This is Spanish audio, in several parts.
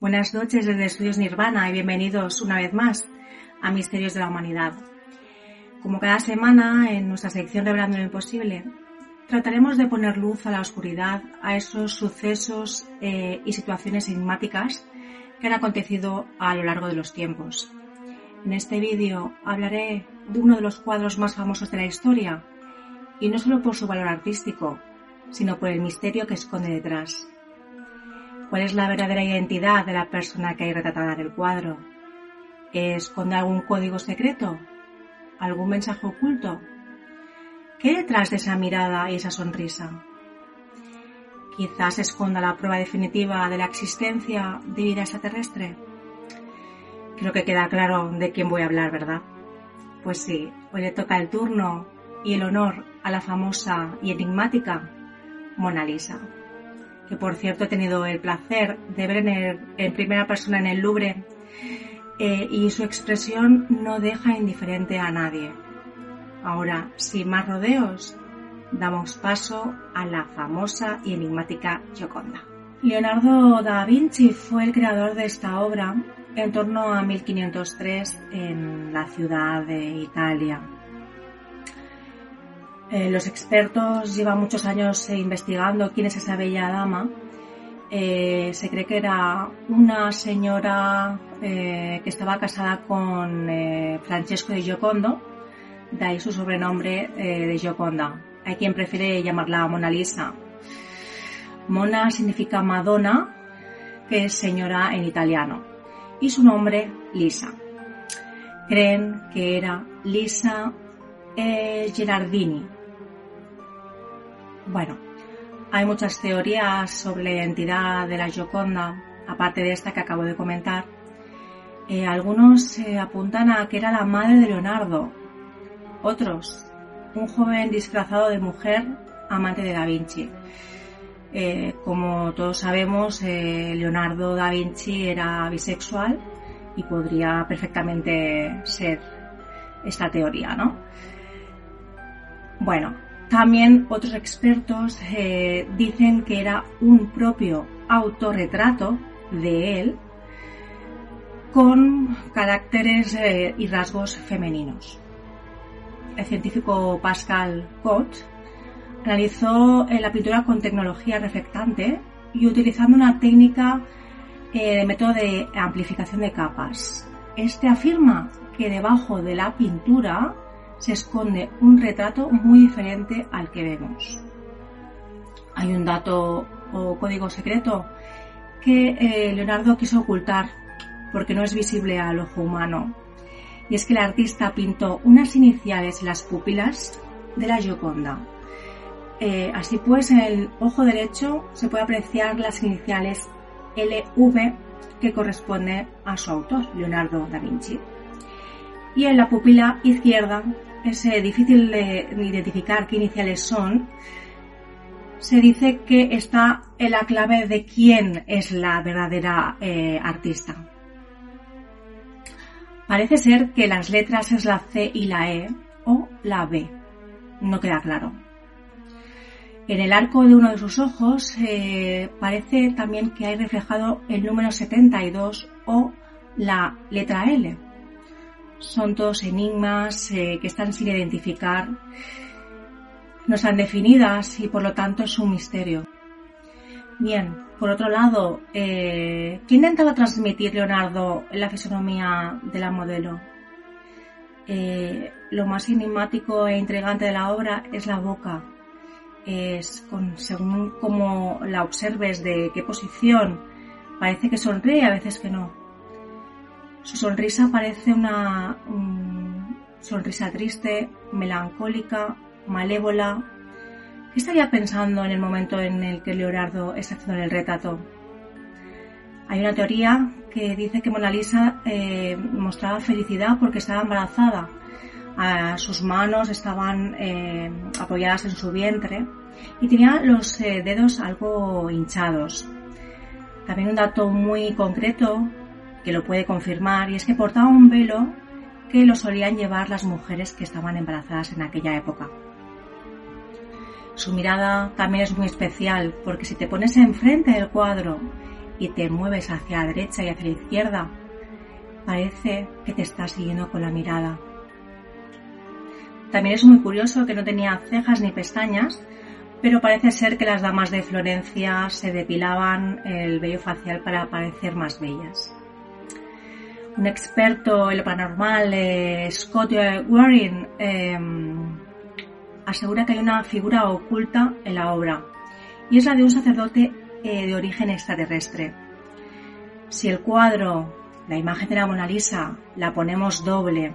Buenas noches desde Estudios Nirvana y bienvenidos una vez más a Misterios de la Humanidad. Como cada semana en nuestra sección Revelando lo Imposible, trataremos de poner luz a la oscuridad, a esos sucesos eh, y situaciones enigmáticas que han acontecido a lo largo de los tiempos. En este vídeo hablaré de uno de los cuadros más famosos de la historia, y no solo por su valor artístico, sino por el misterio que esconde detrás. ¿Cuál es la verdadera identidad de la persona que hay retratada en el cuadro? ¿Esconde algún código secreto? ¿Algún mensaje oculto? ¿Qué detrás de esa mirada y esa sonrisa? Quizás esconda la prueba definitiva de la existencia de vida extraterrestre. Creo que queda claro de quién voy a hablar, ¿verdad? Pues sí, hoy le toca el turno y el honor a la famosa y enigmática Mona Lisa que por cierto he tenido el placer de ver en, primera persona en el Louvre, eh, y su expresión no deja indiferente a nadie. Ahora, sin más rodeos, damos paso a la famosa y enigmática Gioconda. Leonardo da Vinci fue el creador de esta obra en torno a 1503 en la ciudad de Italia, eh, los expertos llevan muchos años eh, investigando quién es esa bella dama. Eh, se cree que era una señora que estaba casada con Francesco de Giocondo, de ahí su sobrenombre de Gioconda. Hay quien prefiere llamarla Mona Lisa. Mona significa Madonna, que es señora en italiano, y su nombre Lisa. Creen que era Lisa Gerardini, bueno, hay muchas teorías sobre la identidad de la Gioconda, aparte de esta que acabo de comentar. Eh, algunos apuntan a que era la madre de Leonardo, otros, un joven disfrazado de mujer amante de Da Vinci. Eh, como todos sabemos, eh, Leonardo da Vinci era bisexual y podría perfectamente ser esta teoría, ¿no? Bueno, también otros expertos eh, dicen que era un propio autorretrato de él con caracteres eh, y rasgos femeninos. El científico Pascal Cot realizó eh, la pintura con tecnología reflectante y utilizando una técnica de método de amplificación de capas. Este afirma que debajo de la pintura se esconde un retrato muy diferente al que vemos. Hay un dato o código secreto que eh, Leonardo quiso ocultar porque no es visible al ojo humano. Y es que el artista pintó unas iniciales en las pupilas de la Gioconda. Eh, así pues, en el ojo derecho se puede apreciar las iniciales LV que corresponde a su autor, Leonardo da Vinci. Y en la pupila izquierda es eh, difícil de identificar qué iniciales son, se dice que está en la clave de quién es la verdadera eh, artista. Parece ser que las letras es la C y la E o la B. No queda claro. En el arco de uno de sus ojos eh, parece también que hay reflejado el número 72 o la letra L son todos enigmas eh, que están sin identificar, no están definidas y por lo tanto es un misterio. Bien, por otro lado, eh, ¿qué intentaba transmitir Leonardo en la fisonomía de la modelo? Eh, lo más enigmático e intrigante de la obra es la boca. Es con, según como la observes de qué posición, parece que sonríe, a veces que no. Su sonrisa parece una sonrisa triste, melancólica, malévola. ¿Qué estaría pensando en el momento en el que Leonardo está haciendo el retrato? Hay una teoría que dice que Mona Lisa eh, mostraba felicidad porque estaba embarazada. sus manos estaban eh, apoyadas en su vientre y tenía los eh, dedos algo hinchados. También un dato muy concreto que lo puede confirmar, y es que portaba un velo que lo solían llevar las mujeres que estaban embarazadas en aquella época. Su mirada también es muy especial, porque si te pones enfrente del cuadro y te mueves hacia la derecha y hacia la izquierda, parece que te está siguiendo con la mirada. También es muy curioso que no tenía cejas ni pestañas, pero parece ser que las damas de Florencia se depilaban el vello facial para parecer más bellas. Un experto en lo paranormal, eh, Scott Waring, em, asegura que hay una figura oculta en la obra, y es la de un sacerdote eh, de origen extraterrestre. Si el cuadro, la imagen de la Mona Lisa, la ponemos doble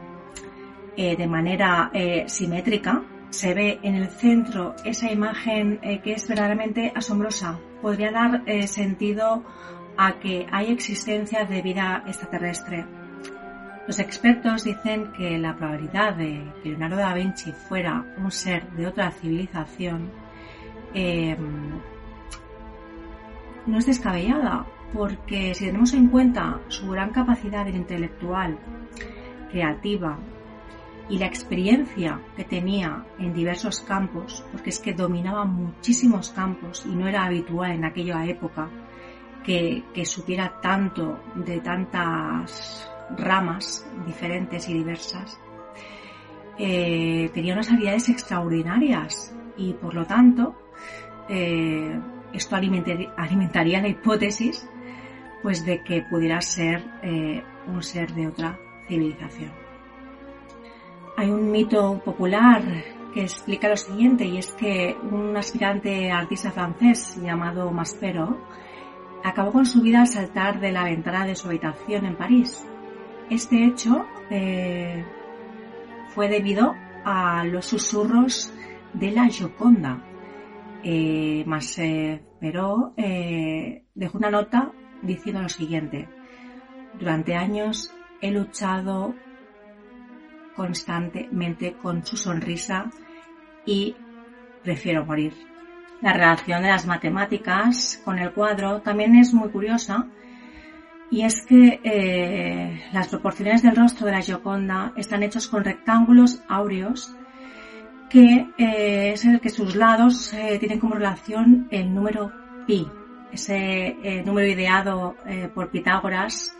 eh, de manera simétrica, se ve en el centro esa imagen que es verdaderamente asombrosa. Podría dar sentido a que hay existencia de vida extraterrestre. Los expertos dicen que la probabilidad de que Leonardo da Vinci fuera un ser de otra civilización em, no es descabellada, porque si tenemos en cuenta su gran capacidad intelectual, creativa y la experiencia que tenía en diversos campos, porque es que dominaba muchísimos campos y no era habitual en aquella época que, supiera tanto de tantas ramas diferentes y diversas, eh, tenía unas habilidades extraordinarias y por lo tanto eh, esto alimentaría la hipótesis pues de que pudiera ser eh, un ser de otra civilización. Hay un mito popular que explica lo siguiente y es que un aspirante artista francés llamado Maspero acabó con su vida al saltar de la ventana de su habitación en París. Este hecho eh, fue debido a los susurros de la Gioconda. Eh, Maspero eh, dejó una nota diciendo lo siguiente. Durante años he luchado constantemente con su sonrisa y prefiero morir. La relación de las matemáticas con el cuadro también es muy curiosa y es que eh, las proporciones del rostro de la Gioconda están hechos con rectángulos áureos que eh, es el que sus lados eh, tienen como relación el número pi, ese número ideado por Pitágoras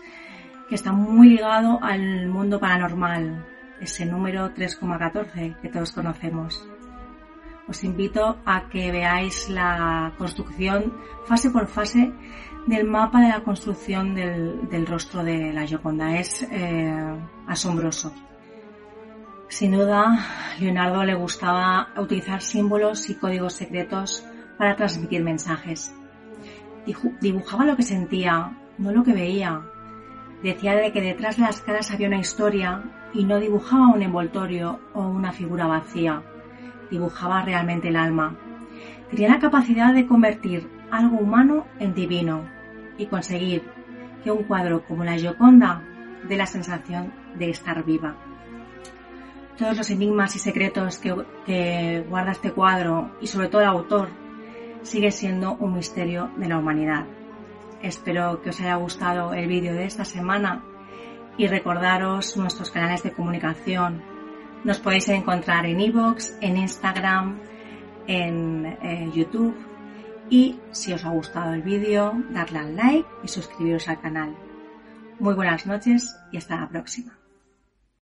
que está muy ligado al mundo paranormal, ese número 3,14 que todos conocemos. Os invito a que veáis la construcción fase por fase del mapa de la construcción del, rostro de la Gioconda. Es eh, asombroso. Sin duda, Leonardo le gustaba utilizar símbolos y códigos secretos para transmitir mensajes. Dibujaba lo que sentía, no lo que veía. Decía de que detrás de las caras había una historia y no dibujaba un envoltorio o una figura vacía, dibujaba realmente el alma. Tenía la capacidad de convertir algo humano en divino y conseguir que un cuadro como la Gioconda dé la sensación de estar viva. Todos los enigmas y secretos que, guarda este cuadro y sobre todo el autor sigue siendo un misterio de la humanidad. Espero que os haya gustado el vídeo de esta semana y recordaros nuestros canales de comunicación. Nos podéis encontrar en iVoox, en Instagram, en eh, YouTube y si os ha gustado el vídeo, darle al like y suscribiros al canal. Muy buenas noches y hasta la próxima.